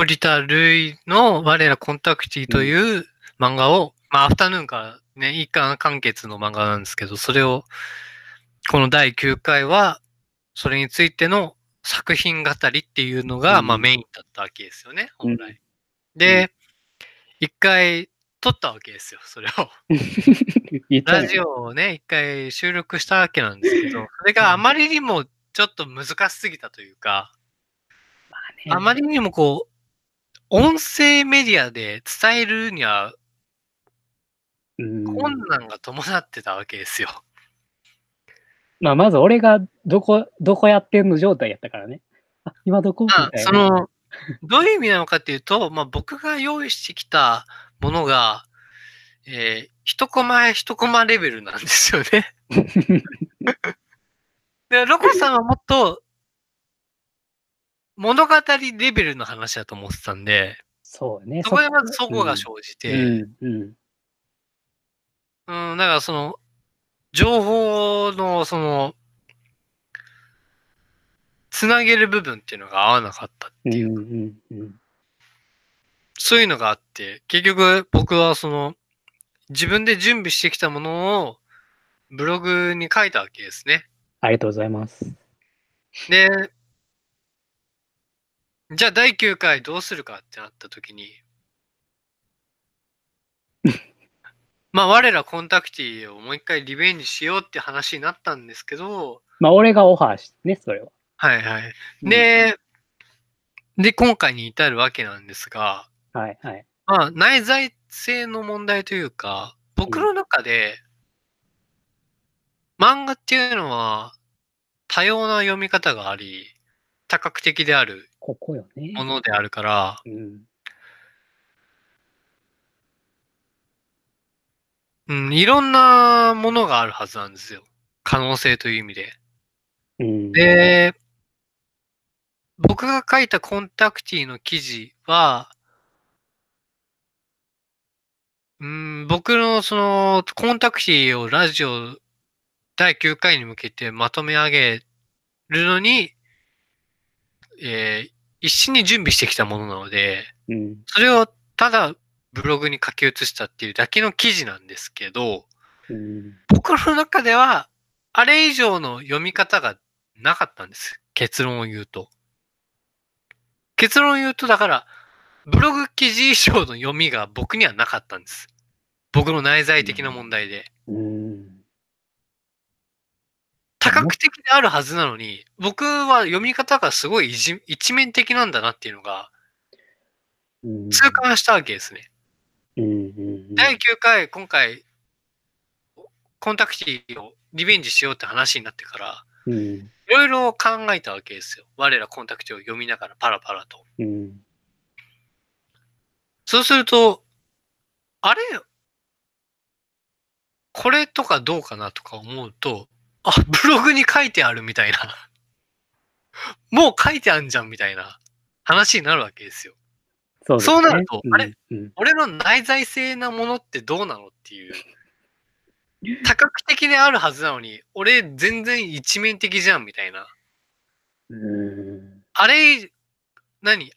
森田類の我らコンタクティという漫画を、まあ、アフタヌーンからね、一巻完結の漫画なんですけど、それを、この第9回は、それについての作品語りっていうのが、うん。まあメインだったわけですよね、本う来。で、一回撮ったわけですよ、それを。ラジオをね、一回収録したわけなんですけど、それがあまりにもちょっと難しすぎたというか、ね。あまりにもこう、音声メディアで伝えるにはうん困難が伴ってたわけですよ。まあ、まず俺がどこ、どこやってんの状態やったからね。あ、今どこ？みたいな。まあ、その、どういう意味なのかっていうと、まあ僕が用意してきたものが、えー一コマ一コマレベルなんですよね。で、ロコさんはもっと、物語レベルの話だと思ってたんで、そうね。そこでまずそこが生じて、うん、うん。うん、だからその、情報の、その、つなげる部分っていうのが合わなかったっていう、うん、うん、うん。そういうのがあって、結局僕はその、自分で準備してきたものをブログに書いたわけですね。ありがとうございます。で、じゃあ第9回どうするかってなった時に、まあ我らコンタクティをもう一回リベンジしようって話になったんですけど、まあ、俺がオファーしてね、それは。はいはい。で、で、今回に至るわけなんですが、はい、はい。まあ内在性の問題というか、僕の中で、漫画っていうのは多様な読み方があり、多角的であるここよね。ものであるから、うん。うん、いろんなものがあるはずなんですよ。可能性という意味で。うん。で、僕が書いたコンタクティの記事は、うん、僕のそのコンタクティをラジオ第9回に向けてまとめ上げるのに、えー一緒に準備してきたものなので、うん。それをただブログに書き写したっていうだけの記事なんですけど、うん。僕の中では、あれ以上の読み方がなかったんです。結論を言うと。結論を言うと、だから、ブログ記事以上の読みが僕にはなかったんです。僕の内在的な問題で。うん。多角的であるはずなのに、僕は読み方がすごい一一面的なんだなっていうのが。痛感したわけですね。第9回、今回、コンタクティをリベンジしようって話になってから、うん。いろいろ考えたわけですよ。我らコンタクティを読みながらパラパラと。うん。そうすると、あれこれとかどうかなとか思うと、あ、ブログに書いてあるみたいな。もう書いてあるじゃんみたいな話になるわけですよ。そうねそうなるとあれ？うん。俺の内在性なものってどうなのっていう。多角的であるはずなのに、俺全然一面的じゃんみたいな。うん。あれ、何？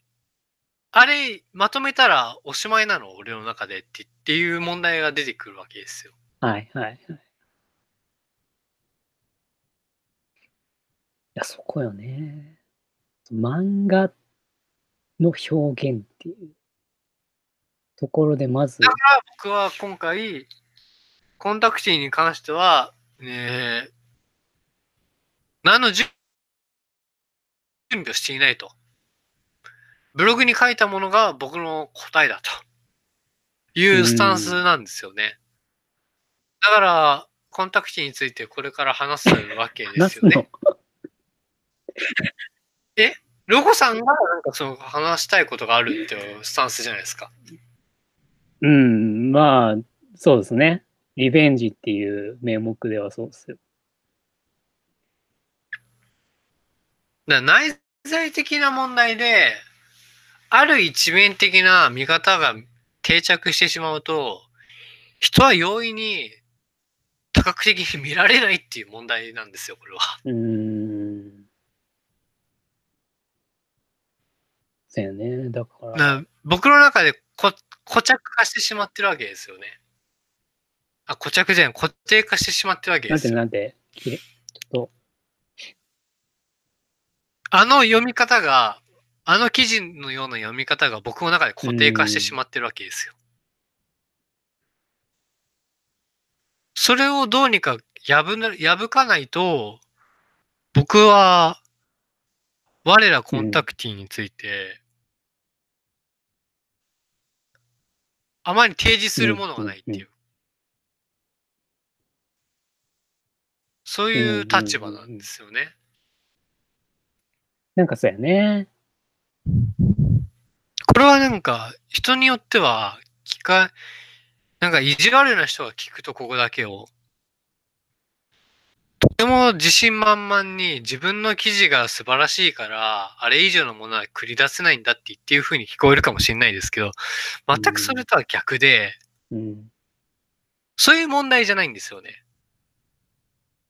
あれ、まとめたらおしまいなの？俺の中でってっていう問題が出てくるわけですよ。はい、はい、はい。や、そこよね。漫画の表現っていうところで、まずだ、から僕は今回、コンタクティに関しては、ね、何の準準備をしていないと。ブログに書いたものが僕の答えだというスタンスなんですよね。だから、コンタクティについてこれから話すわけですよね。。ロゴさんがなんかその話したいことがあるっていうスタンスじゃないですか。うん、まあ、そうですね。リベンジっていう名目ではそうですよ。だ内在的な問題で、ある一面的な見方が定着してしまうと、人は容易に多角的に見られないっていう問題なんですよ、これは。うーん。そうやね。だから。な僕の中でこ固着化してしまってるわけですよね。あ、固着じゃない、固定化してしまってるわけですよ。なんて、きれちょっあの読み方が、あの記事のような読み方が僕の中で固定化してしまってるわけですよ。それをどうにか破な破かないと、僕は、我らコンタクティについて、あまり提示するものがないっていう。そういう立場なんですよね。なんかそうやね。これはなんか、人によっては、聞か、なんか意地悪な人が聞くとここだけを、とても自信満々に自分の記事が素晴らしいから、あれ以上のものは繰り出せないんだって言っていう風に聞こえるかもしれないですけど、全くそれとは逆で、うん。そういう問題じゃないんですよね。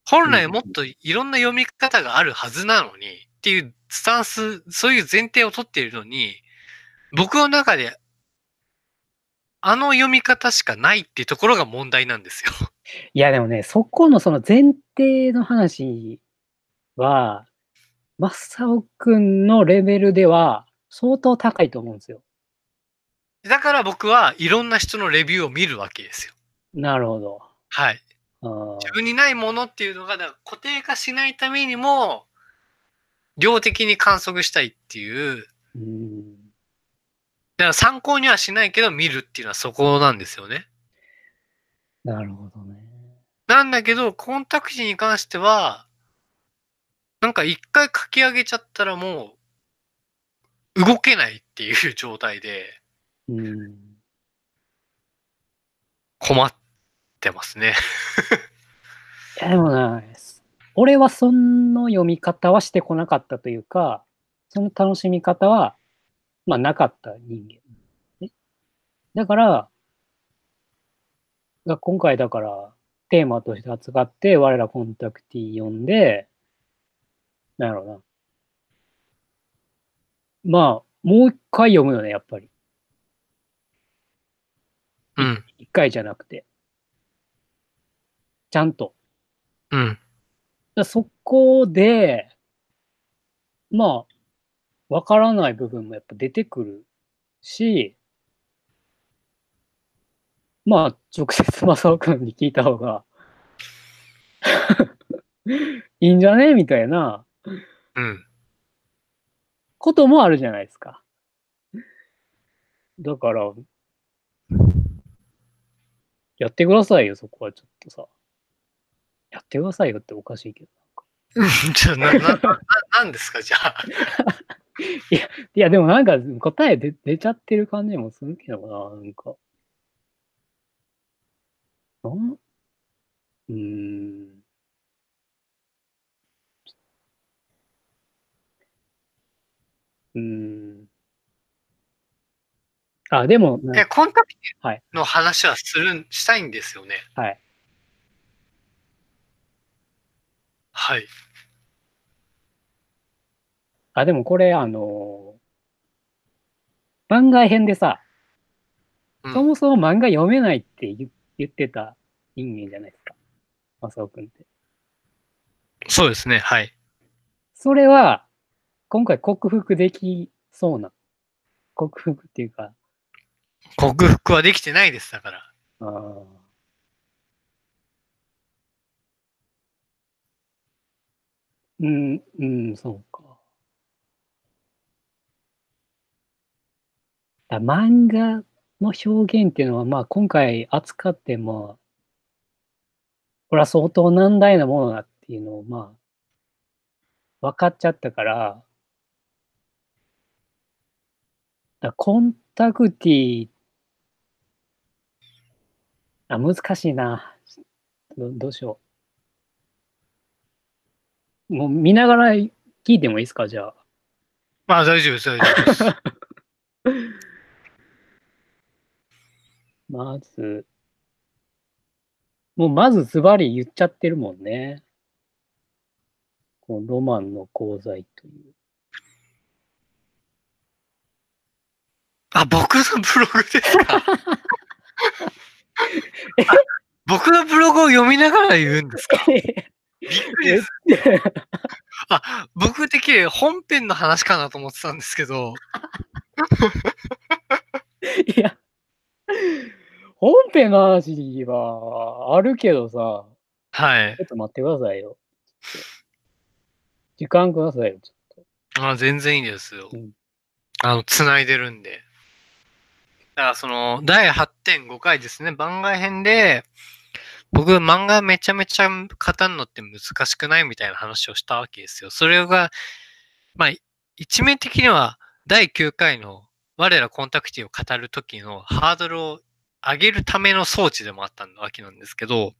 本来もっといろんな読み方があるはずなのにっていうスタンス、そういう前提を取っているのに、僕の中であの読み方しかないっていうところが問題なんですよ。いや、でもね、そこのその前提の話は、マサオくんのレベルでは相当高いと思うんですよ。だから僕はいろんな人のレビューを見るわけですよ。なるほど。はい。自分にないものっていうのがだから固定化しないためにも、量的に観測したいっていう、うん。だから参考にはしないけど見るっていうのはそこなんですよね。なるほどね。なんだけど、コンタクティに関しては、なんか一回書き上げちゃったらもう、動けないっていう状態で。困ってますね。いや、でもな、俺はその読み方はしてこなかったというか、その楽しみ方は、まあなかった人間。だから、が今回だから、テーマとして扱って、我らコンタクティ読んで、なんやろうな。まあ、もう一回読むよね、やっぱり。うん。一回じゃなくて。ちゃんと。うん。だそこで、まあ、わからない部分もやっぱ出てくるし、まあ、直接正雄君に聞いた方が いいんじゃね？みたいなうん。こともあるじゃないですか。だから、やってくださいよ、そこはちょっとさ。やってくださいよっておかしいけど。うんじゃあ、な、な、な、なんですか、じゃあ。いや、でもなんか答え出出ちゃってる感じもするけどな、なんか。なんうーん。うーん。あ、でも、コンタクテはいィの話はするん、したいんですよね。はい。はい。あ、でもこれ、あの番外編でさ、うんそもそも漫画読めないって言言ってた人間じゃないですか。マサオくんって。そうですね、はい。それは、今回克服できそうな。克服っていうか、克服はできてないです、だから。あーうん、うん、そうか。だ漫画の表現っていうのは、まあ今回扱っても、これは相当難題なものだっていうのを、まあ、分かっちゃったから、だコンタクティあ、難しいな。どどうしよう。もう見ながら聞いてもいいですかじゃあ。まあ、大丈夫です、大丈夫です。まず、もうまずズバリ言っちゃってるもんね。このロマンの功罪という。あ、僕のブログですか？あ 僕のブログを読みながら言うんですか？びっくりです。あ、僕的に本編の話かなと思ってたんですけど、いや、本編の話はあるけどさ、はいちょ。っと待ってくださいよ。時間くださいよ、ちょっと。あ全然いいですようん。あの、繋いでるんで。だからその、第8.5回ですね、番外編で、僕、漫画めちゃめちゃ語るのって難しくないみたいな話をしたわけですよ。それが、まあ、一面的には第9回の我らコンタクティを語る時のハードルを上げるための装置でもあったわけなんですけど、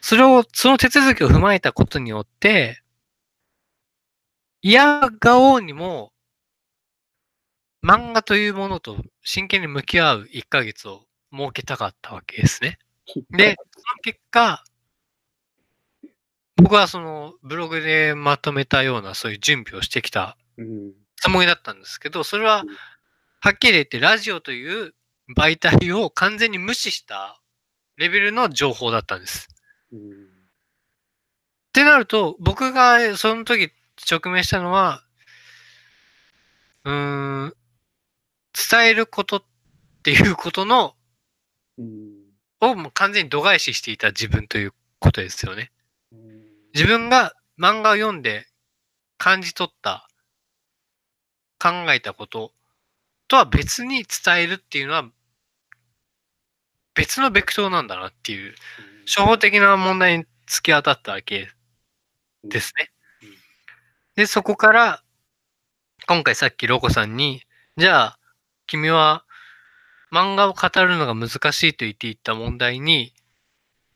それを、その手続きを踏まえたことによって、嫌がおうにも、漫画というものと真剣に向き合う1ヶ月を設けたかったわけですね。で、その結果、僕はそのブログでまとめたようなそういう準備をしてきたうん。つもりだったんですけど、それはうんはっきり言ってラジオという媒体を完全に無視したレベルの情報だったんです。うん。ってなると、僕がその時直面したのは、うーん、伝えることっていうことの、うん。をもう完全に度外視していた自分ということですよね。うん自分が漫画を読んで感じ取った、考えたこととは別に伝えるっていうのは別のベクトルなんだなっていう、初歩的な問題に突き当たったわけですね。で、そこから、今回さっきロコさんに、じゃあ、君は漫画を語るのが難しいと言っていた問題に、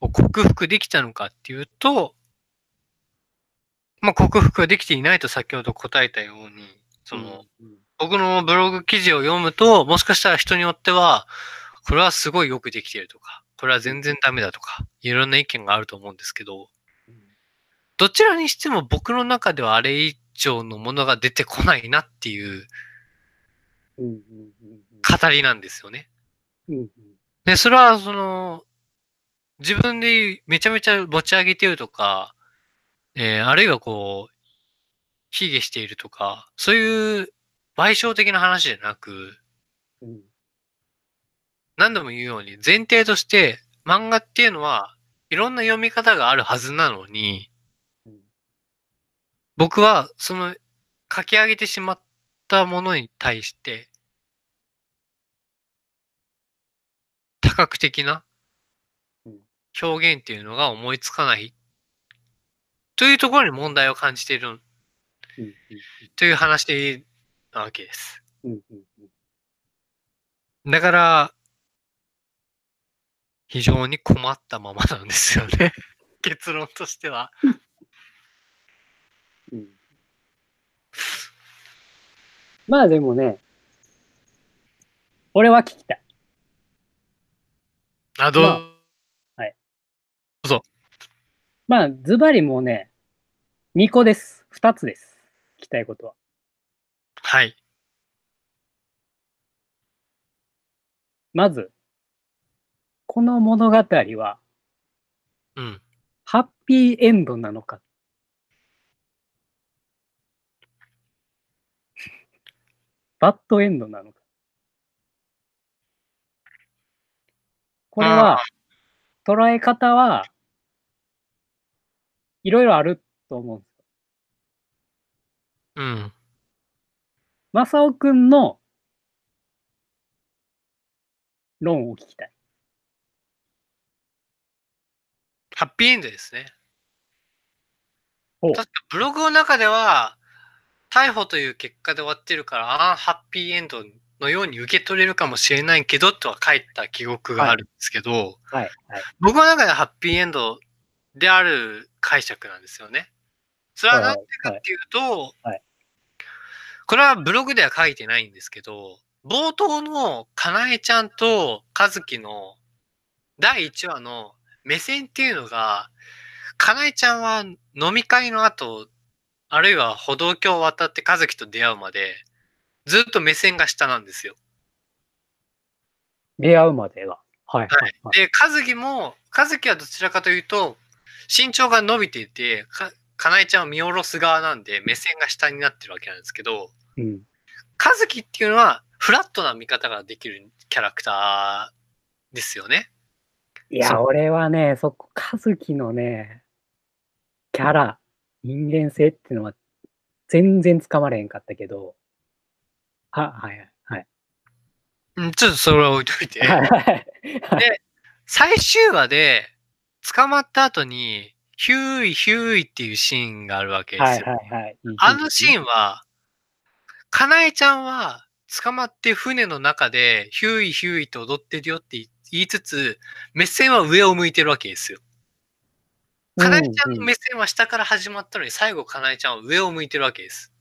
克服できたのかっていうと、まあ、克服ができていないと先ほど答えたように、その、うん、僕のブログ記事を読むと、もしかしたら人によっては、これはすごいよくできてるとか、これは全然ダメだとか、いろんな意見があると思うんですけど、どちらにしても僕の中ではあれ以上のものが出てこないなっていう。語りなんですよね。で、それはその、自分でめちゃめちゃ持ち上げてるとか、えーあるいはこう、卑下しているとか、そういう賠償的な話じゃなく、うん。何度も言うように前提として漫画っていうのはいろんな読み方があるはずなのに、うん僕はその書き上げてしまったものに対して多角的なうん表現っていうのが思いつかないというところに問題を感じているうん。という話なわけです。うん。うん。だから、非常に困ったままなんですよね。結論としては。うん。まあでもね、俺は聞きたい。あ、どう、ままあ、ズバリもうね、2個です。2つです。聞きたいことは。はい。まず、この物語は、うん。ハッピーエンドなのか？バッドエンドなのか？これは、捉え方は、いろいろあると思うんですよ。うん。マサオくんの論を聞きたい。ハッピーエンドですね。確かブログの中では、逮捕という結果で終わってるから、ああ、ハッピーエンドのように受け取れるかもしれないけど、とは書いた記憶があるんですけど、はい、はい。僕の中ではハッピーエンドである解釈なんですよね。それは何でかっていうと、はいこれはブログでは書いてないんですけど、冒頭のかなえちゃんと和樹の第1話の目線っていうのが、かなえちゃんは飲み会の後、あるいは歩道橋を渡って和樹と出会うまで、ずっと目線が下なんですよ。出会うまでが。はい。はい。はい、で、和樹も、和樹はどちらかというと、身長が伸びていて、か、かなえちゃんを見下ろす側なんで、目線が下になってるわけなんですけど、うん。和樹っていうのは、フラットな見方ができるキャラクターですよね。いや、俺はね、そこ、和樹のね、キャラ、人間性っていうのは全然つかまれへんかったけど、は、はい、はい。うん、ちょっとそれは置いといて。で、最終話で捕まった後に、ヒューイ、ヒューイっていうシーンがあるわけですよ。はいはいはい。あのシーンは、かなえちゃんは捕まって船の中でヒューイ、ヒューイと踊ってるよって言いつつ、目線は上を向いてるわけですよ。かなえちゃんの目線は下から始まったのに、最後かなえちゃんは上を向いてるわけです。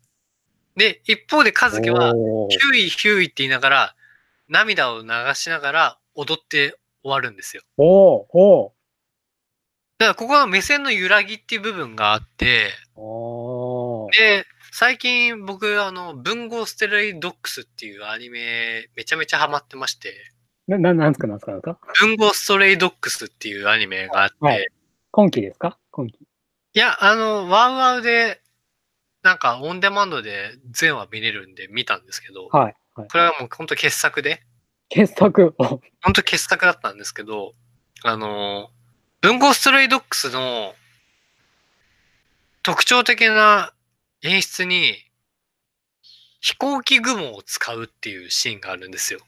で、一方で和樹は、ヒューイ、ヒューイって言いながら、涙を流しながら踊って終わるんですよ。おおだからここは目線の揺らぎっていう部分があって、で、最近僕、あの、文豪ステレイドックスっていうアニメ、めちゃめちゃハマってまして。な、ななんすかなんすかなんすか？文豪ストレイドックスっていうアニメがあって。はい、今期ですか？今期。いや、あの、ワウワウで、なんかオンデマンドで全話見れるんで見たんですけど、はい。はい、これはもう本当傑作で。傑作？本当傑作だったんですけど、あの、文豪ストレイドックスの特徴的な演出に飛行機雲を使うっていうシーンがあるんですよ。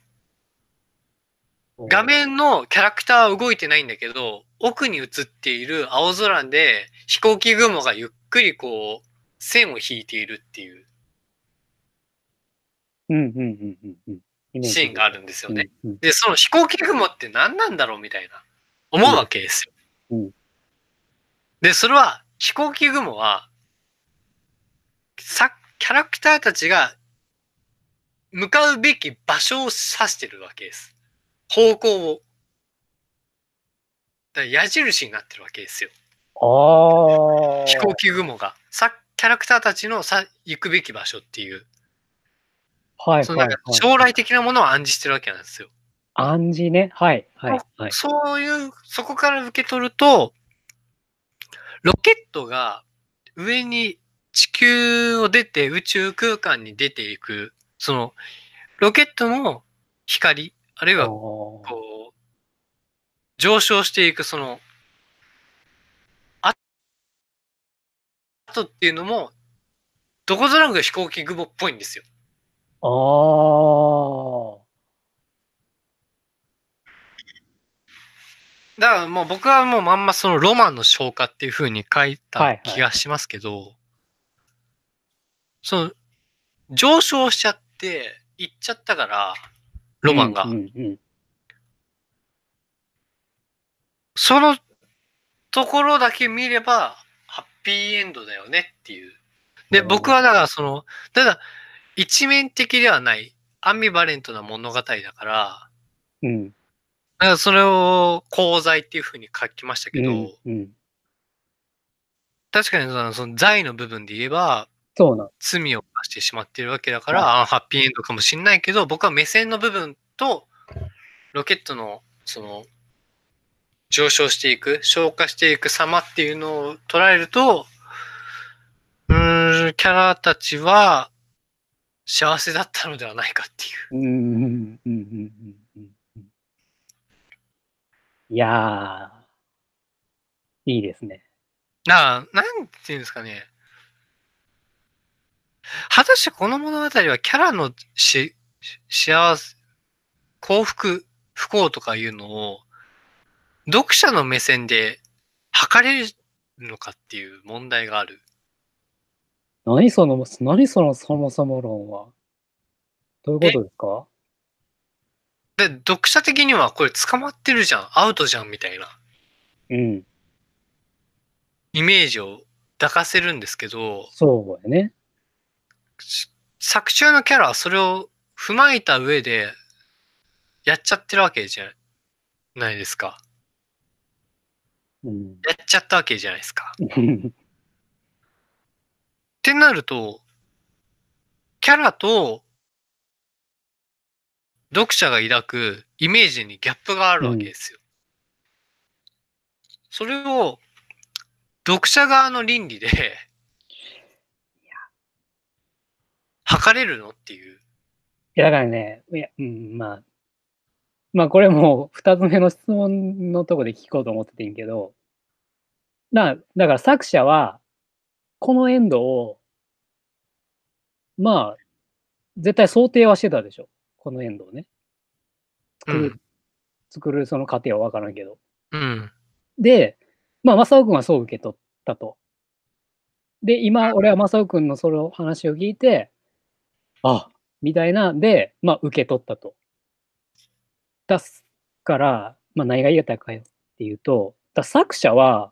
画面のキャラクターは動いてないんだけど、奥に映っている青空で飛行機雲がゆっくりこう線を引いているっていうシーンがあるんですよね。で、その飛行機雲って何なんだろうみたいな思うわけですよ。で、それは飛行機雲はさ、キャラクターたちが向かうべき場所を指してるわけです。方向を。だ矢印になってるわけですよ。あ飛行機雲が。さ、キャラクターたちのさ、行くべき場所っていう。はいはい、はい、将来的なものを暗示してるわけなんですよ。暗示ね。はい、はい、はい。そういう、そこから受け取ると、ロケットが上に地球を出て宇宙空間に出ていく、その、ロケットの光、あるいは、こう、上昇していく、その、あとっていうのも、どこぞなく飛行機雲っぽいんですよ。ああ。だからもう僕はもうまんまそのロマンの消化っていうふうに書いた気がしますけど、はいはい、その、上昇しちゃって、行っちゃったから、ロマンが。うんうんうん、そのところだけ見れば、ハッピーエンドだよねっていう。で、僕はだからその、ただ、一面的ではない、アンビバレントな物語だから、うん。だからそれを功罪っていうふうに書きましたけど、うんうん、確かにそのその罪の部分で言えば、そうな罪を犯してしまっているわけだから、はい、ハッピーエンドかもしれないけど、僕は目線の部分と、ロケットの、その、上昇していく、消化していく様っていうのを捉えると、うん、キャラたちは幸せだったのではないかっていう。うん、うん、うん、うん、うん。いやー、いいですね。なあ、なんていうんですかね。果たしてこの物語はキャラのし、幸せ、幸福、不幸とかいうのを、読者の目線で測れるのかっていう問題がある。何その、何そのそもそも論は。どういうことですか？で、読者的にはこれ捕まってるじゃん、アウトじゃんみたいな。うん。イメージを抱かせるんですけど。そうやね。作中のキャラはそれを踏まえた上でやっちゃってるわけじゃないですか。うん、やっちゃったわけじゃないですか。ってなると、キャラと読者が抱くイメージにギャップがあるわけですよ。それを、読者側の倫理で、測れるのっていう。いや、だからね、いや、うん、まあ、まあ、これも二つ目の質問のとこで聞こうと思っててんけど、だだから作者は、このエンドを、まあ、絶対想定はしてたでしょ。このエンドをね。作る、うん作るその過程はわからんけど。うん。で、まあ、正雄君はそう受け取ったと。で、今、俺は正雄君のその話を聞いて、あ、みたいなんで、まあ、受け取ったと。出すから、まあ、何が言いたいかよっていうと、だ作者は、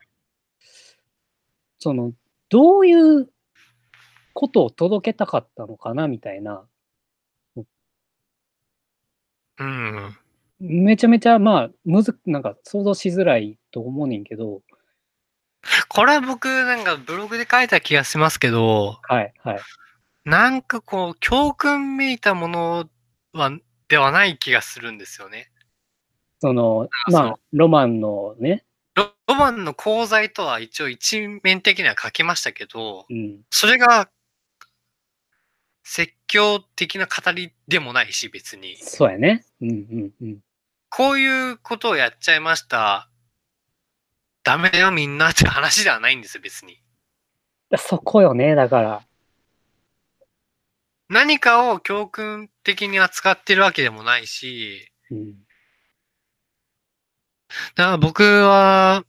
その、どういうことを届けたかったのかなみたいな、うん。めちゃめちゃ、まあ、むず、なんか想像しづらいと思うねんけど、これは僕なんかブログで書いた気がしますけど、はい、はい。なんかこう、教訓めいたものは、ではない気がするんですよね。その、あまあ、ロマンのね、ロロマンの功罪とは一応一面的には書きましたけど、うん、それが説教的な語りでもないし、別に。そうやね。うんうんうん。こういうことをやっちゃいました。ダメだよみんなって話ではないんですよ、別に。だそこよね、だから。何かを教訓的に扱ってるわけでもないし、うん、だから僕は、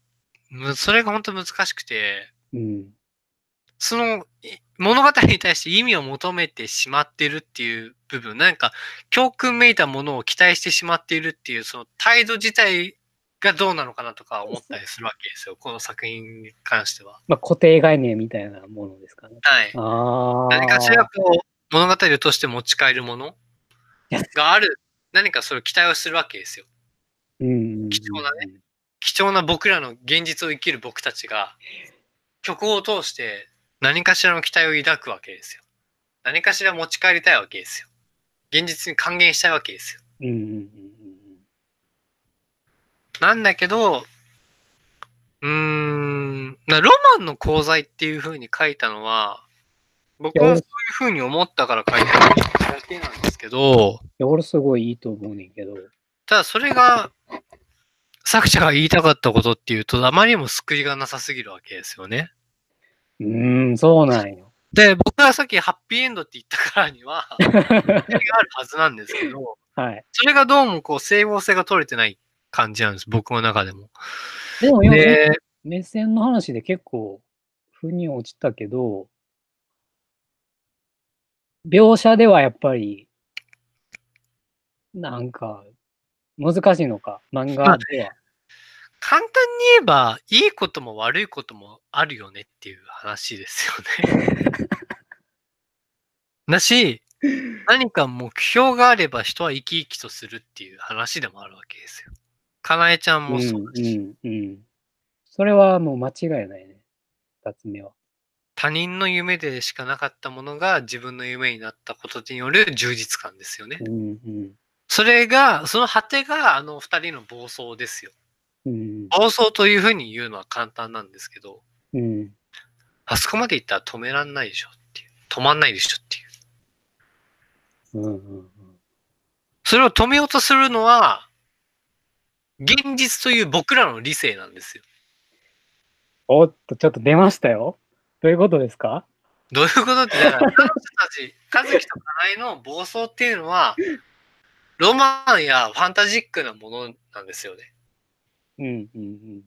むそれが本当難しくて、うん、そのい物語に対して意味を求めてしまってるっていう部分、なんか教訓めいたものを期待してしまっているっていう、その態度自体がどうなのかなとか思ったりするわけですよ、この作品に関しては。まあ、固定概念みたいなものですかね。はい。ああ。何かしらこう、物語を通して持ち帰るもの がある、何かそれを期待をするわけですよ。うん、貴重なね貴重な僕らの現実を生きる僕たちが、曲を通して何かしらの期待を抱くわけですよ。何かしら持ち帰りたいわけですよ。現実に還元したいわけですよ。うんうんうんなんだけど、うーん、なロマンの功罪っていう風に書いたのは、僕はそういう風に思ったから書いただけなんですけど、いや、俺すごいいいと思うねんけど。ただそれが、作者が言いたかったことっていうと、あまりにも救いがなさすぎるわけですよね。うーん、そうなんよ。で、僕がさっきハッピーエンドって言ったからには、があるはずなんですけど、はい。それがどうもこう整合性が取れてない感じなんです、僕の中でも。でも、今で、目線の話で結構、腑に落ちたけど、描写ではやっぱり、なんか、難しいのか、漫画では。簡単に言えば、いいことも悪いこともあるよねっていう話ですよね。だし、何か目標があれば人は生き生きとするっていう話でもあるわけですよ。かなえちゃんもそうだし、うん、うん、うん。それはもう間違いないね。二つ目は。他人の夢でしかなかったものが自分の夢になったことによる充実感ですよね。うん、うん。それが、その果てがあの二人の暴走ですよ。うん、暴走というふうに言うのは簡単なんですけど、うん。あそこまで行ったら止めらんないでしょっていう。止まんないでしょっていう。うん、うん。それを止めようとするのは、現実という僕らの理性なんですよ。おっと、ちょっと出ましたよ。どういうことですか？どういうことって、だから彼女たち、和樹とかなえの暴走っていうのは、ロマンやファンタジックなものなんですよね。うん、うん、うん。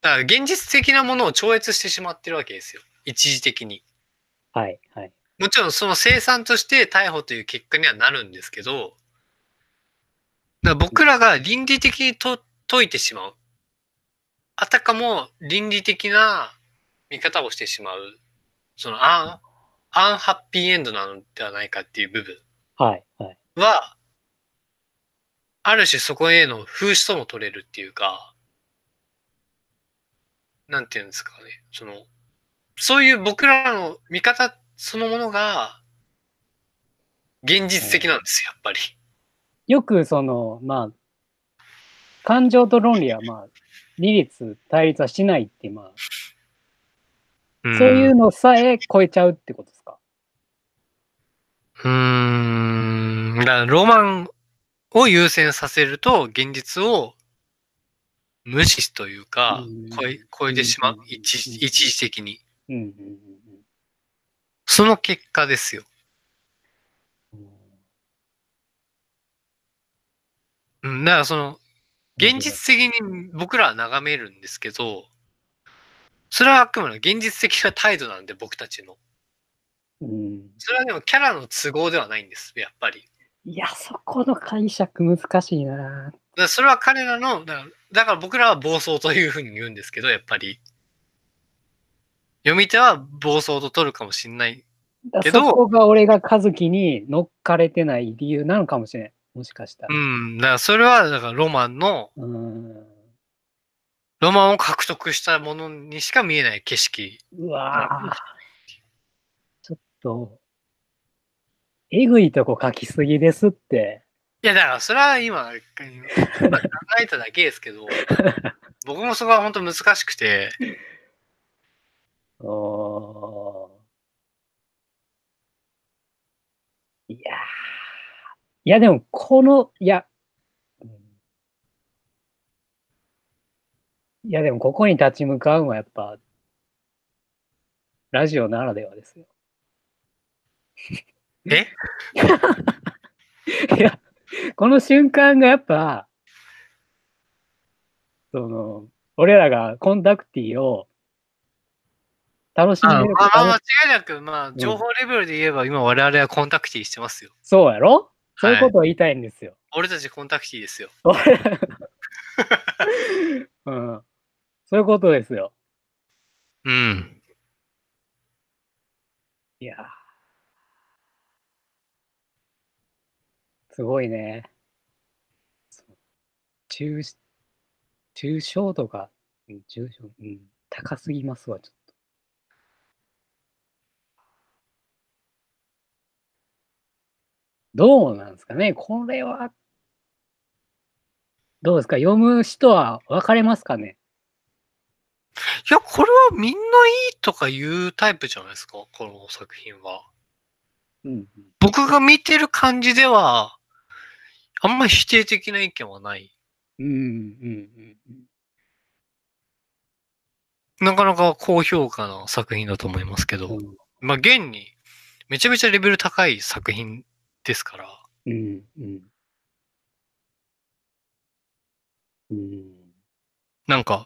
だから現実的なものを超越してしまってるわけですよ。一時的に。はい、はい。もちろんその生産として逮捕という結果にはなるんですけど、ら僕らが倫理的にと解いてしまう。あたかも倫理的な見方をしてしまう。そのアン、アンハッピーエンドなのではないかっていう部分はい、はい。は、ある種そこへの風刺とも取れるっていうか、なんていうんですかね。その、そういう僕らの見方そのものが、現実的なんですよ、やっぱり。よくその、まあ、感情と論理はまあ、利立、対立はしないって、まあ、うんそういうのさえ超えちゃうってことですか？うーん。だからロマンを優先させると、現実を無視というかうん、超え超えてしまううん。一時一時的に。その結果ですよ。うん。だからその、現実的に僕らは眺めるんですけど、それはあくまで現実的な態度なんで、僕たちの。うん。それはでもキャラの都合ではないんです、やっぱり。いや、そこの解釈難しいな。だそれは彼らの、だからだから僕らは暴走というふうに言うんですけど、やっぱり。読み手は暴走と取るかもしれない。だけどそこが俺が和樹に乗っかれてない理由なのかもしれない。もしかしたら。うん。だからそれは、だからロマンの、うん。ロマンを獲得したものにしか見えない景色。うわぁ。ちょっと、えぐいとこ書きすぎですって。いや、だからそれは今、今考えただけですけど、僕もそこは本当難しくて、おー。いやー。いや、でも、この、いや、うん。いや、でも、ここに立ち向かうのはやっぱ、ラジオならではですよ。え？いや、この瞬間がやっぱ、その、俺らがコンタクティを楽しんあでるまあ、間楽違いなく、まあ、情報レベルで言えば、今我々はコンタクティしてますよ。そうやろ？そういうはいことを言いたいんですよ。俺たちコンタクティですよ。俺 うん。そういうことですよ。うん。いやーすごいね。そう中、中小とか、うん中小、うん、高すぎますわ、ちょっと。どうなんですかね？これは、どうですか？読む人は分かれますかね？いや、これはみんないいとか言うタイプじゃないですか、この作品は。うん。僕が見てる感じでは、あんまり否定的な意見はない。うん、うん、うん。なかなか高評価な作品だと思いますけど、うんまあ、現に、めちゃめちゃレベル高い作品ですから、うん、うん。うん。なんか、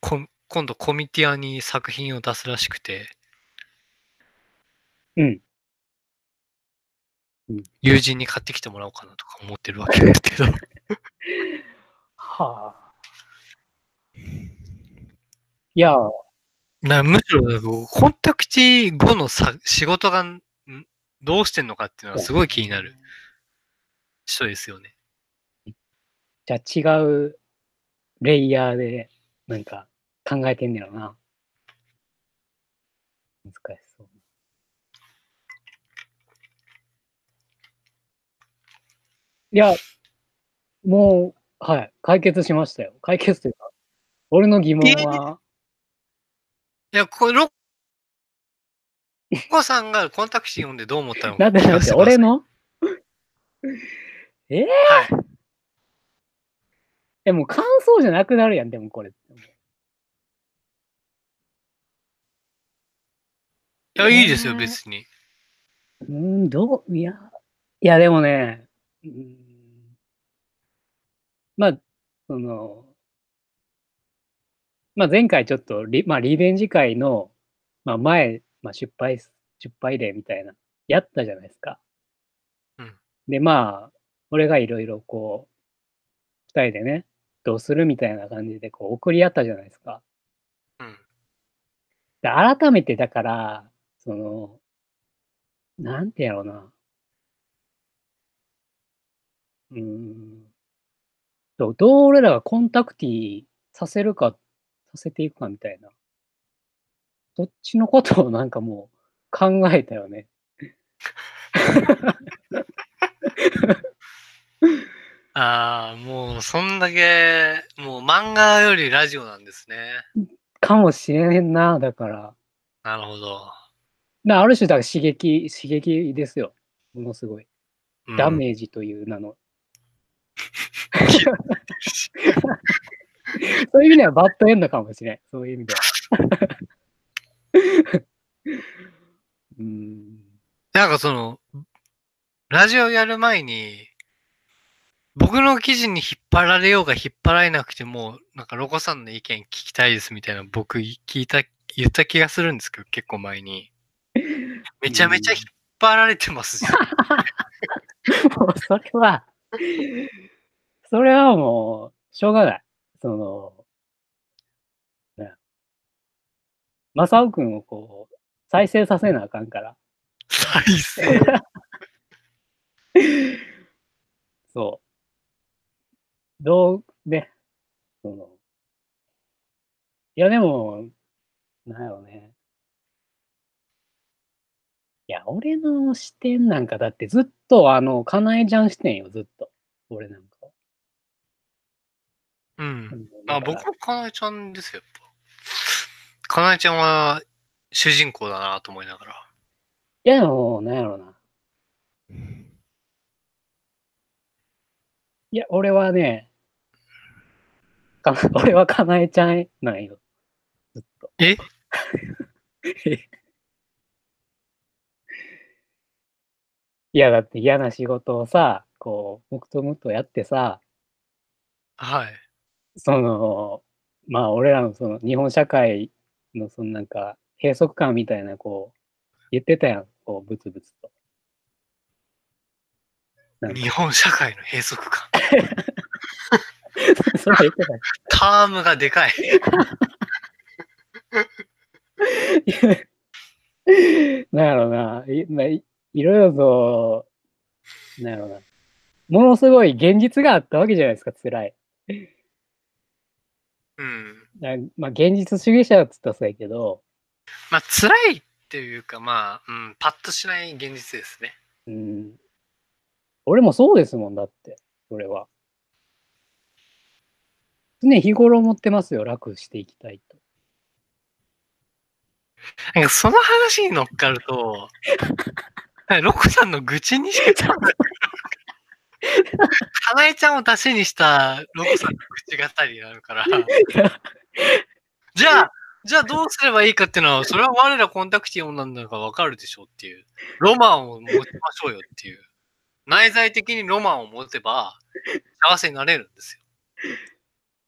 こ今度コミティアに作品を出すらしくて、うん。友人に買ってきてもらおうかなとか思ってるわけですけど。はあ。いや、なむしろ、コンタクティ後のさ仕事がんどうしてんのかっていうのはすごい気になる人ですよね。じゃあ違うレイヤーでなんか考えてんねやろな。難しそう。いや、もう、はい、解決しましたよ。解決というか、俺の疑問は、いや、これ、ロッコさんがコンタクティ読んでどう思ったのか なんでなんで、俺の？えー、はい。でも感想じゃなくなるやん、でもこれ。いや、いいですよ、えー別に。うーん、どう、いや、いや、でもね、うーんまあ、その、まあ、前回ちょっとリ、まあ、リベンジ会の、まあ、前、まあ、失敗す、失敗例みたいな、やったじゃないですか。うんで、まあ、俺がいろいろこう、二人でね、どうするみたいな感じで、こう、送り合ったじゃないですか。うん。で改めてだから、その、なんてやろうな。うーん。どうどう俺らがコンタクティさせるか、させていくかみたいな。どっちのことをなんかもう考えたよね。ああ、もうそんだけ、もう漫画よりラジオなんですね。かもしれんな、だから。なるほど。なある種、だから刺激、刺激ですよ。ものすごい。うんダメージという名の。そういう意味ではバッドエンドかもしれん。そういう意味では。うん。なんかその、ラジオやる前に、僕の記事に引っ張られようが引っ張られなくても、なんかロコさんの意見聞きたいですみたいな僕聞いた、言った気がするんですけど、結構前に。めちゃめちゃ引っ張られてますじゃん。もうそれは、それはもう、しょうがない。その、ね。マサオ君をこう、再生させなあかんから。再生。そう。どう、ね。その、いやでも、なんやろね。いや、俺の視点なんかだってずっとあの、かなえちゃん視点よ、ずっと。俺なんか。うん。あ、僕もかなえちゃんですよ、やっぱ。かなえちゃんは主人公だなと思いながら。いやでも、なんやろな。いや、俺はね、か 俺はかなえちゃんなんよ。ずっと。え？いや、だって嫌な仕事をさ、こう、黙々むとやってさ、はい。その、まあ、俺らのその日本社会のそのなんか閉塞感みたいな、こう、言ってたやん、こう、ブツブツと。なんか日本社会の閉塞感？それ言ってたやんタームがでかい。なんやろな、い,、まあ、いいろいろと、なんやろな、ものすごい現実があったわけじゃないですか、辛い。うん。なまあ、現実主義者っつったらそうやけど、まあ、辛いっていうか、まあ、うん、パッとしない現実ですね。うん、俺もそうですもんだって、それは。常日頃思ってますよ、楽していきたいと。なんかその話に乗っかると、ロコさんの愚痴にしか。かなえちゃんを出しにしたロコさんの口語りになるから。じゃあ、じゃあどうすればいいかっていうのは、それは我らコンタクティオンなんだからわかるでしょっていう。ロマンを持ちましょうよっていう。内在的にロマンを持てば、幸せになれるんですよ。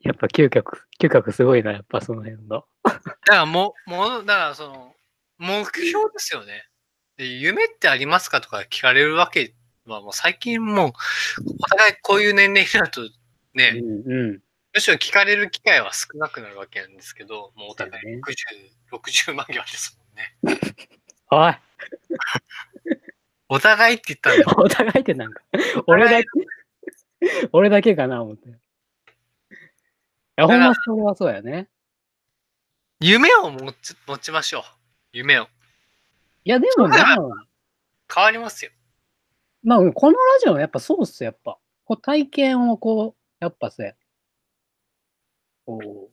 やっぱ嗅覚、嗅覚すごいな、やっぱその辺の。だからもう、もう、だからその、目標ですよね。で夢ってありますかとか聞かれるわけは、もう最近もう、お互いこういう年齢になるとうね、んうん。むしろ聞かれる機会は少なくなるわけなんですけど、もうお互いそうだね60、60万行ですもんね。おい、お互いって言ったんだよ。お互いってなんか、俺だけ、俺だけかな、思って。いや、ほんまそれはそうやね。夢を持ち持ちましょう。夢を。いや、でもな、変わりますよ。まあ、このラジオはやっぱそうっす、やっぱ。こう体験をこう、やっぱせ、こう、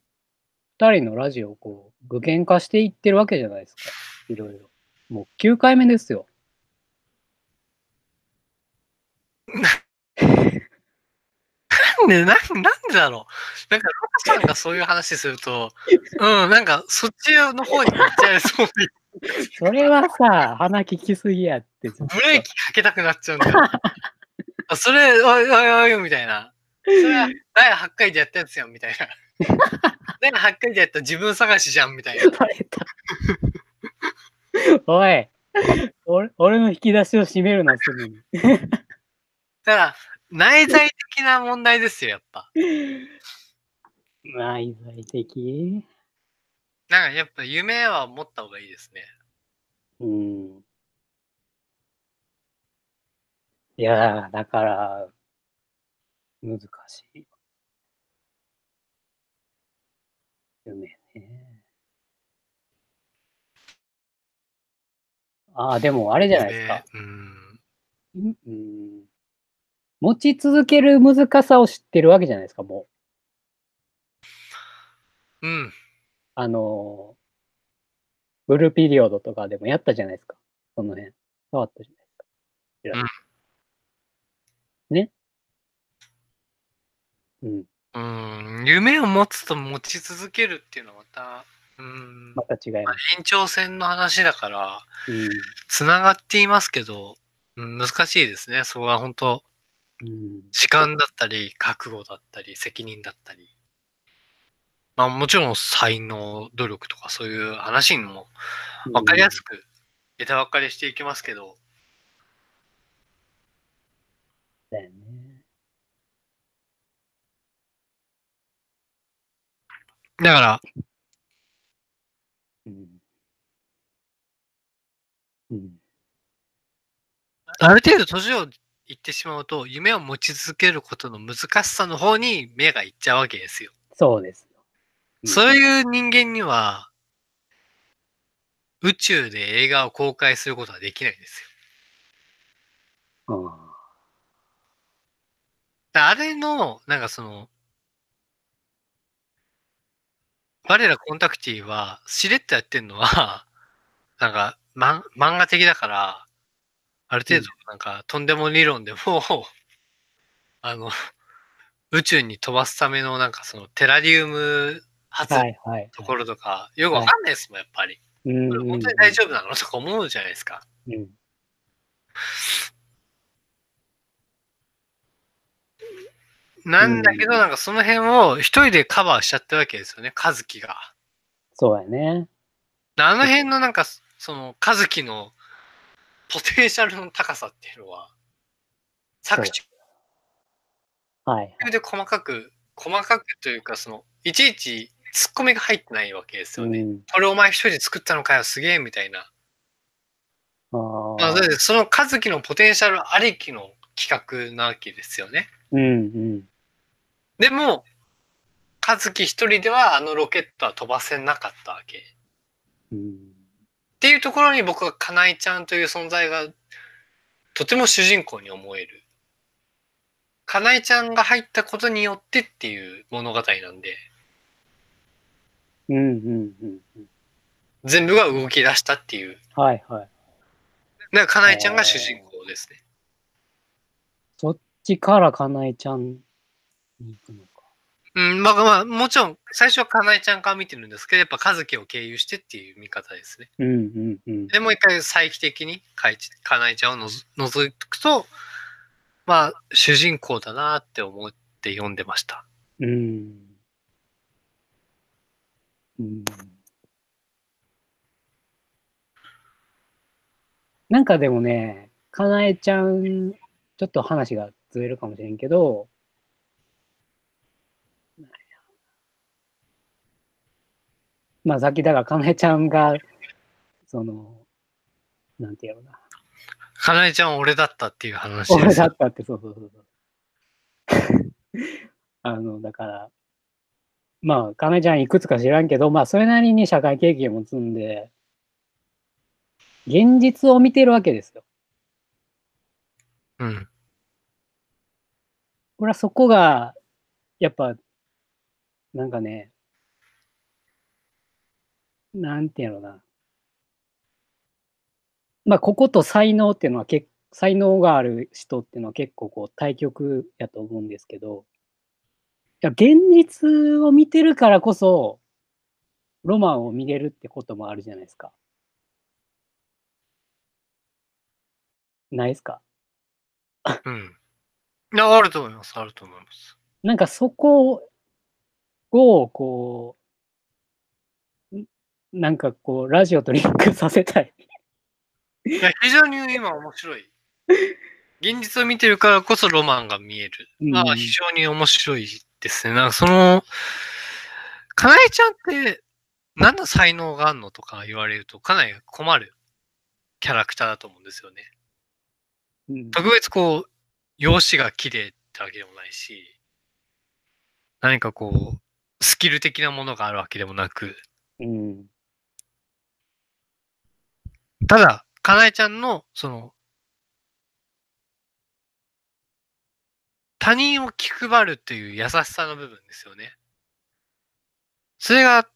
二人のラジオをこう、具現化していってるわけじゃないですか。いろいろ。もう9回目ですよ。なんで、なんなんでだろう。なんか、ロカさんがそういう話すると、うん、なんか、そっちの方に行っちゃいそうで、それはさ、鼻利きすぎやって。ブレーキかけたくなっちゃうんだよ。あそれ、おいおいおいみたいな。それは第8回でやったやつやん、みたいな。第8回でやった自分探しじゃん、みたいな。おい、俺俺の引き出しを閉めるな、すぐに。だから、内在的な問題ですよ、やっぱ。内在的？なんか、やっぱ夢は持った方がいいですね。うん。いやー、だから、難しい。夢ね。ああ、でもあれじゃないですか。うんうん持ち続ける難さを知ってるわけじゃないですか、もう。うん。あの、ブルーピリオドとかでもやったじゃないですか。その辺。触ったじゃないですか。ね。うん。うん。夢を持つと持ち続けるっていうのはまた、うん。また違います。延長線の話だから、うん。つながっていますけど、うん、難しいですね。そこは本当うん。時間だったり、覚悟だったり、責任だったり。まあもちろん才能、努力とかそういう話にも分かりやすく枝分かれしていきますけど、だよね。だから、うん。うん。ある程度年をいってしまうと、夢を持ち続けることの難しさの方に目がいっちゃうわけですよ。そうですそういう人間には、宇宙で映画を公開することはできないんですよ。あれの、なんかその、我らコンタクティは、しれっとやってんのは、なんか、ま、漫画的だから、ある程度、なんか、とんでも理論でも、あの、宇宙に飛ばすための、なんかその、テラリウム発。ところとか、よくわかんないですもん、やっぱり。うんこれ本当に大丈夫なのとか思うじゃないですか。うん。なんだけど、なんかその辺を一人でカバーしちゃったわけですよね、和樹が。そうやね。あの辺のなんか、その、和樹のポテンシャルの高さっていうのは、作中はい。で細かく、細かくというか、その、いちいちツッコミが入ってないわけですよね。うん。これお前一人で作ったのかよ、すげえ、みたいな。あまあ、あそ。の和樹のポテンシャルありきの企画なわけですよね。うんうん。でも、和樹一人ではあのロケットは飛ばせなかったわけ。っうん。ていうところに僕はかなえちゃんという存在がとても主人公に思える。かなえちゃんが入ったことによってっていう物語なんで、うんうんうんうん。全部が動き出したっていう。はいはい。だからかなえちゃんが主人公ですね。そっちからかなえちゃんに行くのか。うん、まあまあ、もちろん最初はかなえちゃんから見てるんですけど、やっぱ和樹を経由してっていう見方ですね。うんうんうん。で、もう一回再帰的にかかなえちゃんをのぞ覗くと、まあ、主人公だなって思って読んでました。うん。うん。なんかでもね、かなえちゃん、ちょっと話がずれるかもしれんけど、まあさっきだからかなえちゃんが、その、なんていうのかな。かなえちゃんは俺だったっていう話俺だ。ったって、そうそうそうそう。あの、だから、まあ、かなえちゃんいくつか知らんけど、まあ、それなりに社会経験も積んで、現実を見てるわけですよ。うん。俺はそこが、やっぱ、なんかね、なんていうのかな。まあ、ここと才能っていうのは結才能がある人っていうのは結構こう対極やと思うんですけど、いや、現実を見てるからこそ、ロマンを見れるってこともあるじゃないですか。ないですか？うん。いや、あると思います。あると思います。なんかそこを、こう、んなんかこう、ラジオとリンクさせたい。いや、非常に今面白い。現実を見てるからこそロマンが見える。まあ、うん非常に面白いですね。なんかその、かなえちゃんって、何の才能があるのとか言われるとかなり困るキャラクターだと思うんですよね。うん特別こう、容姿が綺麗ってわけでもないし、何かこう、スキル的なものがあるわけでもなく、うん。ただ、かなえちゃんの、その、他人を気配るっていう優しさの部分ですよね。それが、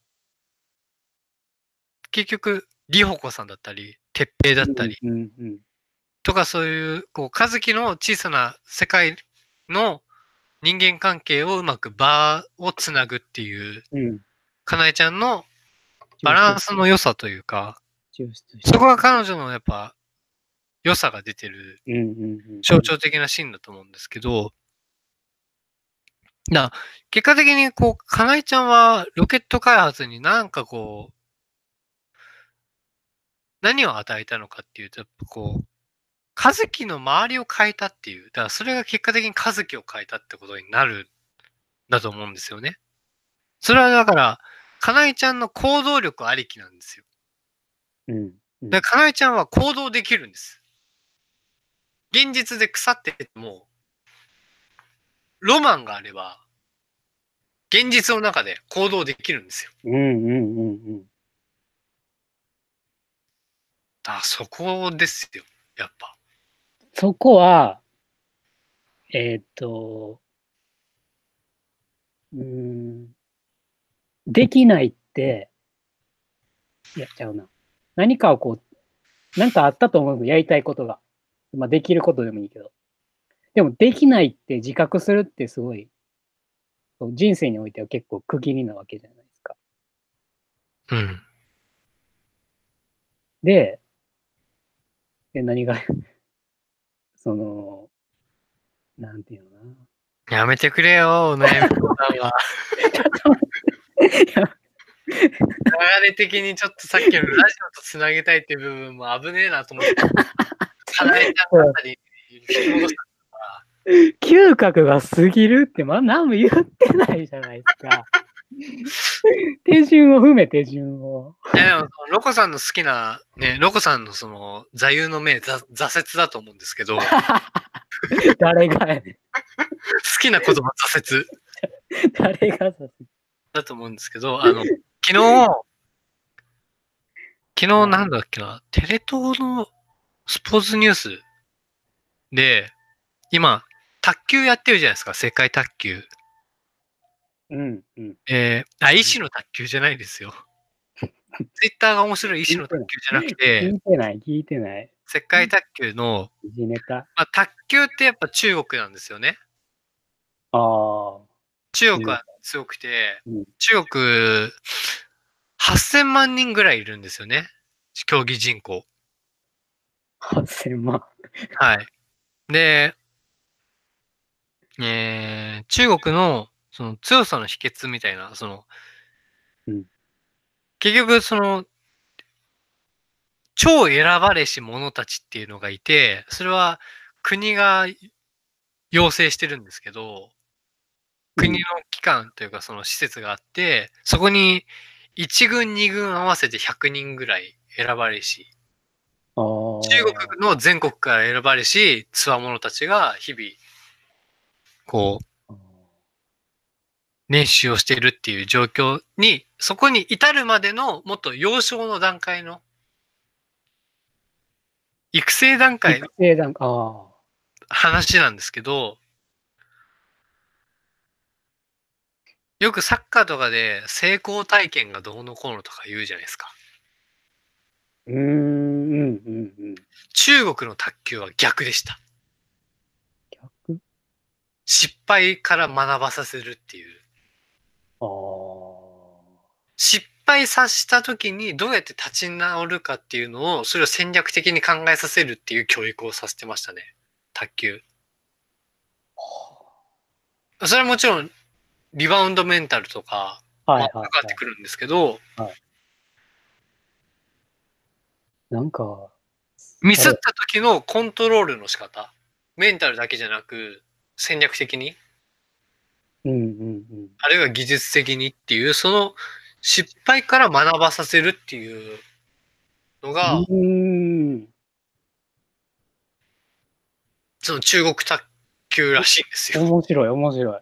結局、リホコさんだったり、鉄平だったり、とかそういう、こう、和樹の小さな世界の人間関係をうまく場をつなぐっていう、うん。かなえちゃんのバランスの良さというか、そこが彼女のやっぱ良さが出てる。象徴的なシーンだと思うんですけど、な、結果的にこう、かなえちゃんはロケット開発になんかこう、何を与えたのかっていうと、やっぱこう、和樹の周りを変えたっていう、だからそれが結果的に和樹を変えたってことになるんだと思うんですよね。それはだから、かなえちゃんの行動力ありきなんですよ。うん。だかなえちゃんは行動できるんです。現実で腐ってても、ロマンがあれば、現実の中で行動できるんですよ。うんうんうんうん。だからそこですよ、やっぱ。そこは、えーっと、うーん、できないって、いや、ちゃうな。何かをこう、なんかあったと思うやりたいことが。まあ、できることでもいいけど。でも、できないって自覚するってすごい、人生においては結構区切りなわけじゃないですか。うん。で、で何が、その、なんていうのかな。やめてくれよ、お悩み相談は。流れ的にちょっとさっきのラジオとつなげたいっていう部分も危ねえなと思って。かなえちゃんだったり、嗅覚が過ぎるって、まあ、何も言ってないじゃないですか。手順を踏め、手順を。いやでも、ロコさんの好きな、ね、ロコさんのその座右の銘、ざ挫折だと思うんですけど、好 誰がやねん。きな言葉、挫 折誰がさだと思うんですけど、あの、昨日、昨日なんだっけな、テレ東のスポーツニュースで、今、卓球やってるじゃないですか、世界卓球。うん、うん。えー、あ、医師の卓球じゃないですよ。ツイッターが面白い医師の卓球じゃなく聞て、いてない、聞いてない。世界卓球の。まあ、卓球ってやっぱ中国なんですよね。ああ。中国は強くて、うん中国8000万人ぐらいいるんですよね。競技人口。8000万。はい。で、えー中国のその強さの秘訣みたいな、その、うん結局その、超選ばれし者たちっていうのがいて、それは国が要請してるんですけど、国の機関というかその施設があって、そこに1軍2軍合わせて100人ぐらい選ばれし。中国の全国から選ばれし、つわものたちが日々、こう、練習をしているっていう状況に、そこに至るまでのもっと幼少の段階の、育成段階の育成段あ話なんですけど、よくサッカーとかで成功体験がどうのこうのとか言うじゃないですか。あ。うーん、うん、うん、うん。中国の卓球は逆でした。逆？失敗から学ばさせるっていう。ああ。失敗させた時にどうやって立ち直るかっていうのを、それを戦略的に考えさせるっていう教育をさせてましたね。卓球。それはもちろん、リバウンドメンタルとか、はい、はい、まあかかってくるんですけど、なんか、ミスった時のコントロールの仕方、メンタルだけじゃなく、戦略的に、うん、うん、うん。あるいは技術的にっていう、その失敗から学ばさせるっていうのが、うーん。その中国卓球らしいんですよ。面白い、面白い。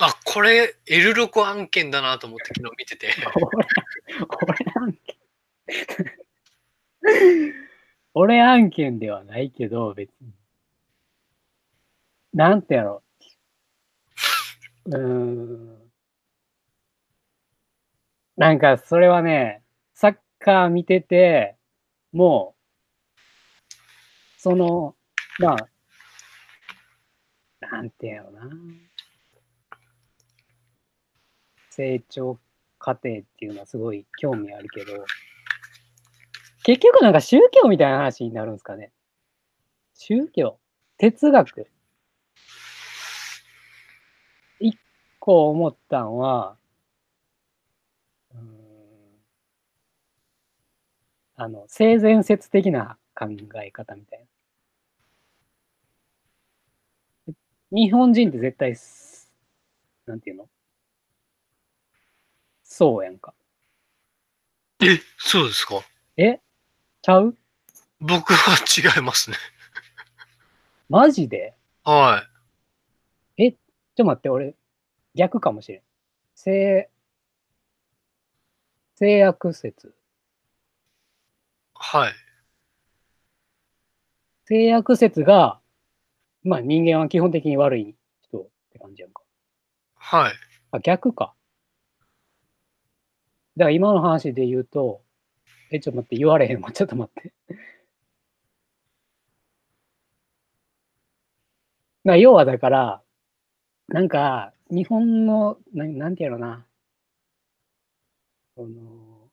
あ、これ、エルロコ案件だなと思って昨日見てて。俺、俺案件。俺案件ではないけど、別に。なんてやろう。うーん。なんか、それはね、サッカー見てて、もう、その、まあ、なんてやろうな。成長過程っていうのはすごい興味あるけど、結局なんか宗教みたいな話になるんですかね。宗教？哲学？一個思ったんは、あの、性善説的な考え方みたいな。日本人って絶対、なんていうの？そうやんか。え、そうですか？え？ちゃう？僕は違いますね。マジで？はちょっと待って、俺、逆かもしれん。性、性悪説。い。はい。性悪説が、まあ人間は基本的に悪い人って感じやんか。はい。あ、逆か。だから今の話で言うと、え、ちょっと待って、言われへんわ。ちょっと待って。な要はだから、なんか、日本の、なんなんてやろな。その、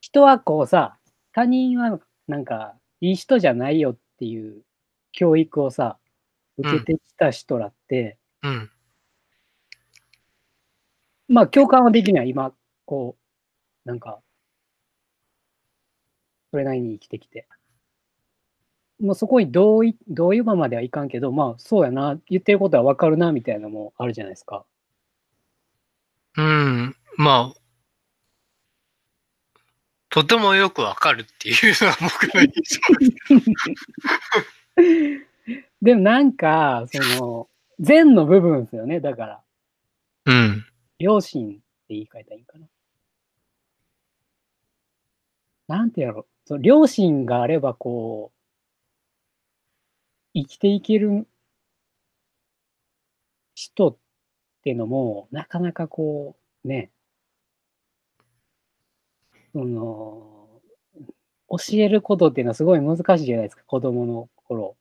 人はこうさ、他人はなんか、いい人じゃないよっていう教育をさ、受けてきた人らって、うん。まあ共感はできない、今、こう、なんか、それなりに生きてきて。もうそこに同意、同意馬まではいかんけど、まあそうやな、言ってることはわかるな、みたいなのもあるじゃないですか。うん。まあ、とてもよくわかるっていうのが僕の印象です。でもなんか、その、善の部分ですよね、だから。うん。良心って言い換えたらいいんかな。なんてやろその良心があればこう、生きていける人っていうのも、なかなかこう、ね、その、教えることっていうのはすごい難しいじゃないですか、子供の頃。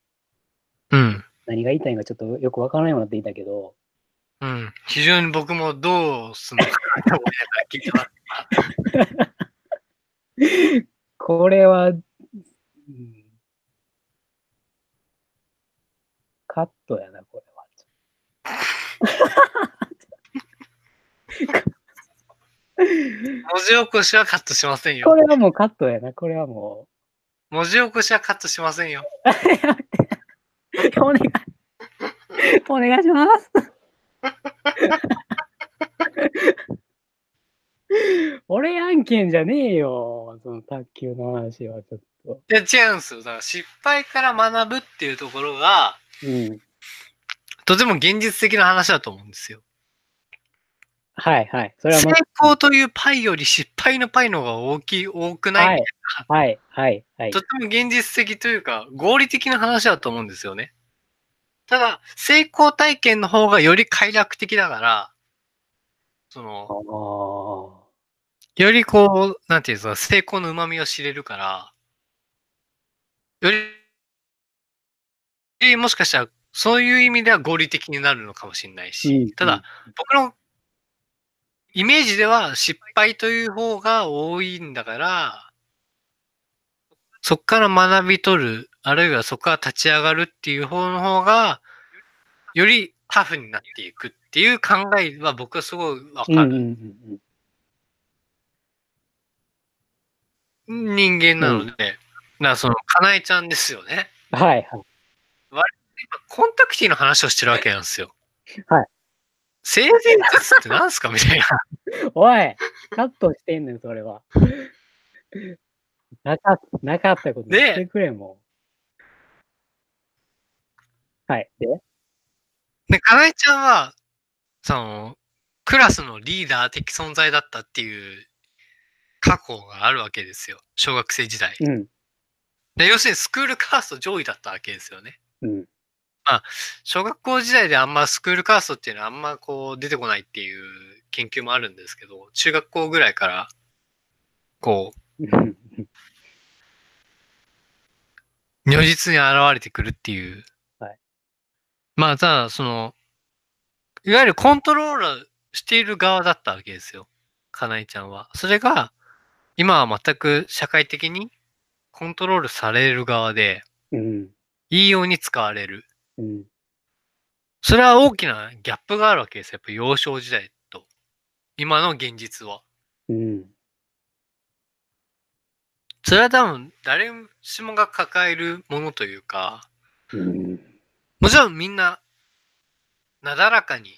うん。何が言いたいのかちょっとよくわからないようになっていたけど、うん。非常に僕もどうすんのかなと思いながら聞いてます。これは、うんカットやな、これは。文字起こしはカットしませんよ。これはもうカットやな、これはも文字起こしはカットしませんよ。う。お願い。お願いします。俺案件じゃねえよ、その卓球の話はちょっと。いや、違うんですよ。だから失敗から学ぶっていうところが、うん。とても現実的な話だと思うんですよ。はいはい。それは成ま功というパイより失敗のパイの方が大きい、多くないはいはいはい。とても現実的というか、合理的な話だと思うんですよね。ただ、成功体験の方がより快楽的だから、その、あよりこう、なんていうんですか、成功の旨味を知れるから、より、もしかしたら、そういう意味では合理的になるのかもしれないーし、ただ、、僕のイメージでは失敗という方が多いんだから、そこから学び取る、あるいはそこから立ち上がるっていう方の方が、よりタフになっていくっていう考えは僕はすごいわかる。うんうんうんうん人間なので、だからその、かなえちゃんですよね。はいはい。今コンタクティの話をしてるわけなんですよ。はい。性善説って何すか？みたいな。おいカットしてんねん、それは。なかなかったこと言ってくれ、もう。はい。で？で、かなえちゃんは、その、クラスのリーダー的存在だったっていう過去があるわけですよ。小学生時代。うん。で要するにスクールカースト上位だったわけですよね。うん。小学校時代であんまスクールカーストっていうのはあんまこう出てこないっていう研究もあるんですけど、中学校ぐらいから、こう、うん如実に現れてくるっていう。はいまあ、ただ、その、いわゆるコントロールしている側だったわけですよ。かなえちゃんは。それが、今は全く社会的にコントロールされる側で、うん。いいように使われる。うん。それは大きなギャップがあるわけですよ。やっぱ幼少時代と。今の現実は。うん。それは多分誰しもが抱えるものというか、うん。もちろんみんな、なだらかに、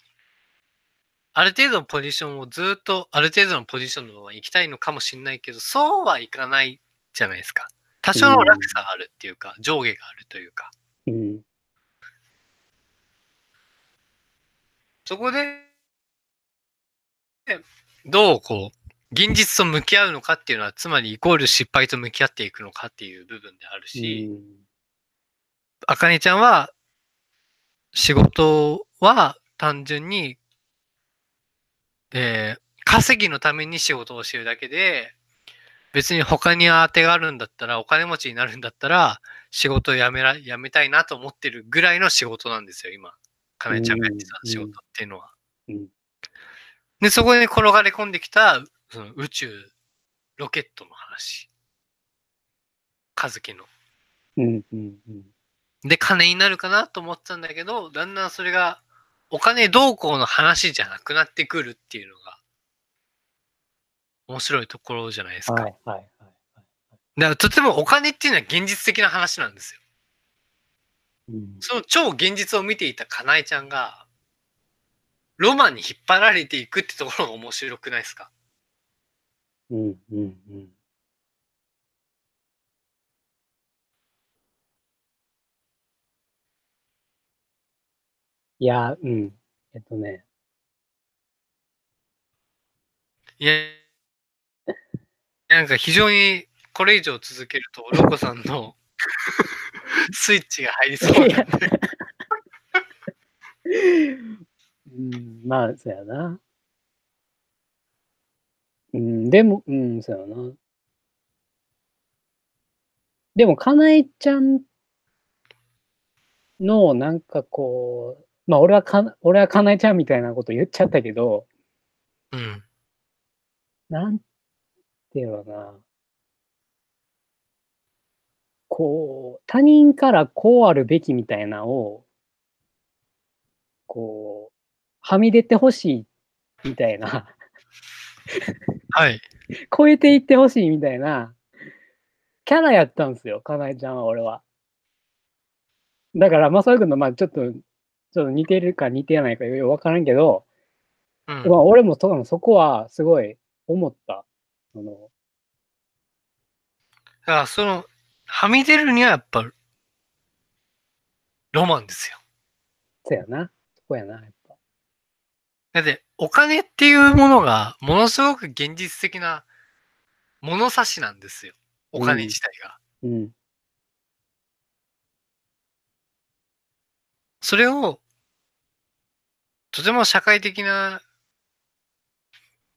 ある程度のポジションをずっと、ある程度のポジションのまま行きたいのかもしれないけど、そうはいかないじゃないですか。多少の落差があるっていうか、上下があるというか。うん。そこで、どうこう、現実と向き合うのかっていうのは、つまりイコール失敗と向き合っていくのかっていう部分であるし、あかねちゃんは、仕事は単純に、えー稼ぎのために仕事をしてるだけで、別に他に当てがあるんだったら、お金持ちになるんだったら、仕事を辞めら、辞めたいなと思ってるぐらいの仕事なんですよ、今。かなえちゃんがやってた仕事っていうのは。うんで、そこに転がり込んできた、その宇宙、ロケットの話。和樹の。うん。うん。うん。で、金になるかなと思ってたんだけど、だんだんそれが、お金どうこうの話じゃなくなってくるっていうのが、面白いところじゃないですか。はい。はい。はい。だからとてもお金っていうのは現実的な話なんですよ。うん。その超現実を見ていたかなえちゃんが、ロマンに引っ張られていくってところが面白くないですか？うん。うん。うん。いや、うん。えっとね、いや、なんか非常にこれ以上続けると、ロコさんの スイッチが入りそうなんで。うん、まあ、そうやな。うん、でも、うん、そうやな。でも、かなえちゃんの、なんかこう、まあ、俺はか、俺はかなえちゃんみたいなこと言っちゃったけど、うん。なんていうのかな。こう、他人からこうあるべきみたいなのを、こう、はみ出てほしいみたいな、はい。超えていってほしいみたいな、キャラやったんですよ、かなえちゃんは、俺は。だから、まさくんの、まあちょっと、ちょっと似てるか似てないかよくわからんけど、うん。まあ俺もそそこはすごい思った。その、だからその、はみ出るにはやっぱ、ロマンですよ。そうやな。そこやな、やっぱ。だって、お金っていうものが、ものすごく現実的な物差しなんですよ。お金自体が。うん。それを、とても社会的な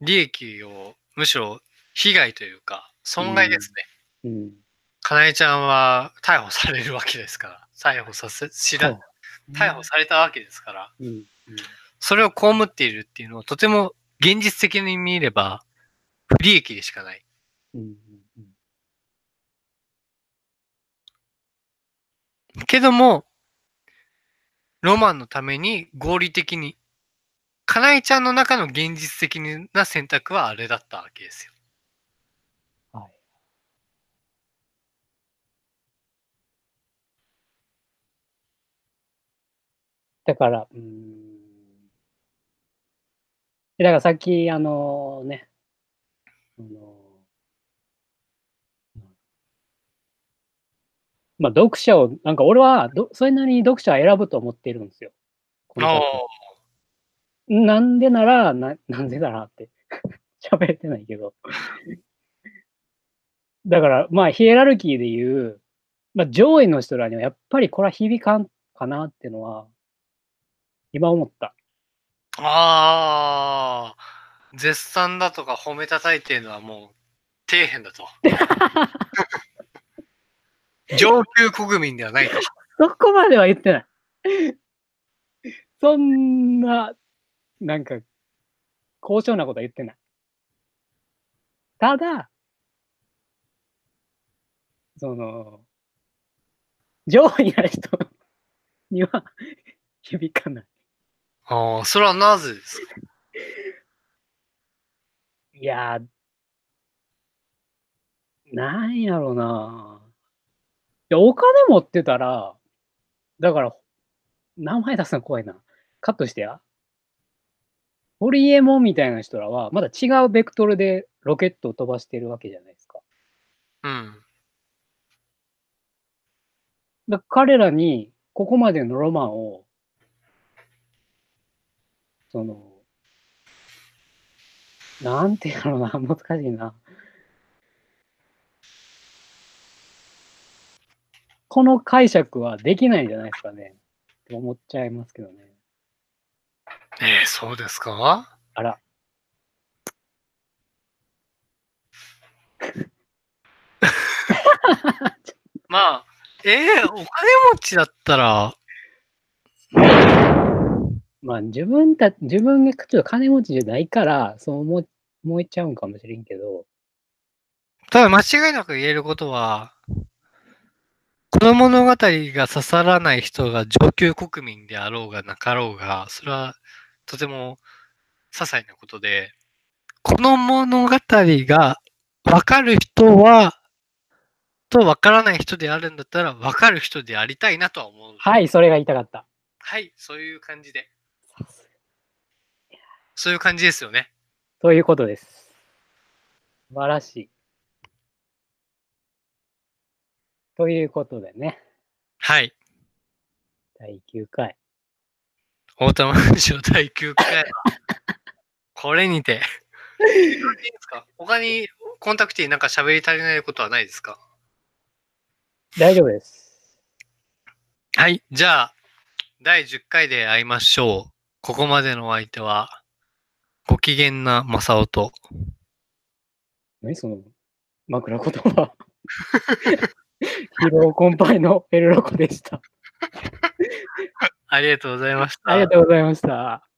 利益を、むしろ被害というか、損害ですね。うん。かなえちゃんは逮捕されるわけですから。逮捕させ、知ら、逮捕されたわけですから。うん。それを被っているっていうのはとても現実的に見れば不利益でしかない。うん。けども、ロマンのために合理的に、かなえちゃんの中の現実的な選択はあれだったわけですよ。はい。だから、うん。だからさっき、あのね、あのまあ、読者を、なんか俺はど、それなりに読者は選ぶと思ってるんですよ。なんでなら、な、なんでだなって。喋れてないけど。だから、まあ、ヒエラルキーで言う、まあ、上位の人らにはやっぱりこれは響かんかなっていうのは、今思った。ああ、絶賛だとか褒めたたいてるのはもう底辺だと。上級国民ではないと。そこまでは言ってない。そんな、なんか、高尚なことは言ってない。ただ、その、上位な人には 響かない。ああ、それはなぜですか？いやー、なんやろな。いや、お金持ってたら、だから、名前出すの怖いな。カットしてや。ホリエモンみたいな人らは、まだ違うベクトルでロケットを飛ばしてるわけじゃないですか。うん。だ彼らに、ここまでのロマンを、その、なんてやろうな、難しいな。この解釈はできないんじゃないですかね。って思っちゃいますけどね。ええそうですか？あら。まあ、ええお金持ちだったら、まあ自分た、自分がちょっと金持ちじゃないから、そう思い思えちゃうんかもしれんけど、ただ間違いなく言えることは、この物語が刺さらない人が上級国民であろうがなかろうが、それはとても些細なことで、この物語がわかる人は、とわからない人であるんだったら、わかる人でありたいなとは思う。はい、それが言いたかった。はい、そういう感じで。そういう感じですよね。そういうことです。素晴らしい。ということでね、はい。第9回。大玉文章第9回。これにて。いいですか他にコンタクティなんか喋り足りないことはないですか？大丈夫です。はい。じゃあ、第10回で会いましょう。ここまでのお相手は、ご機嫌な正雄と、何その枕言葉。疲労困憊のエルロコでした。ありがとうございました。ありがとうございました。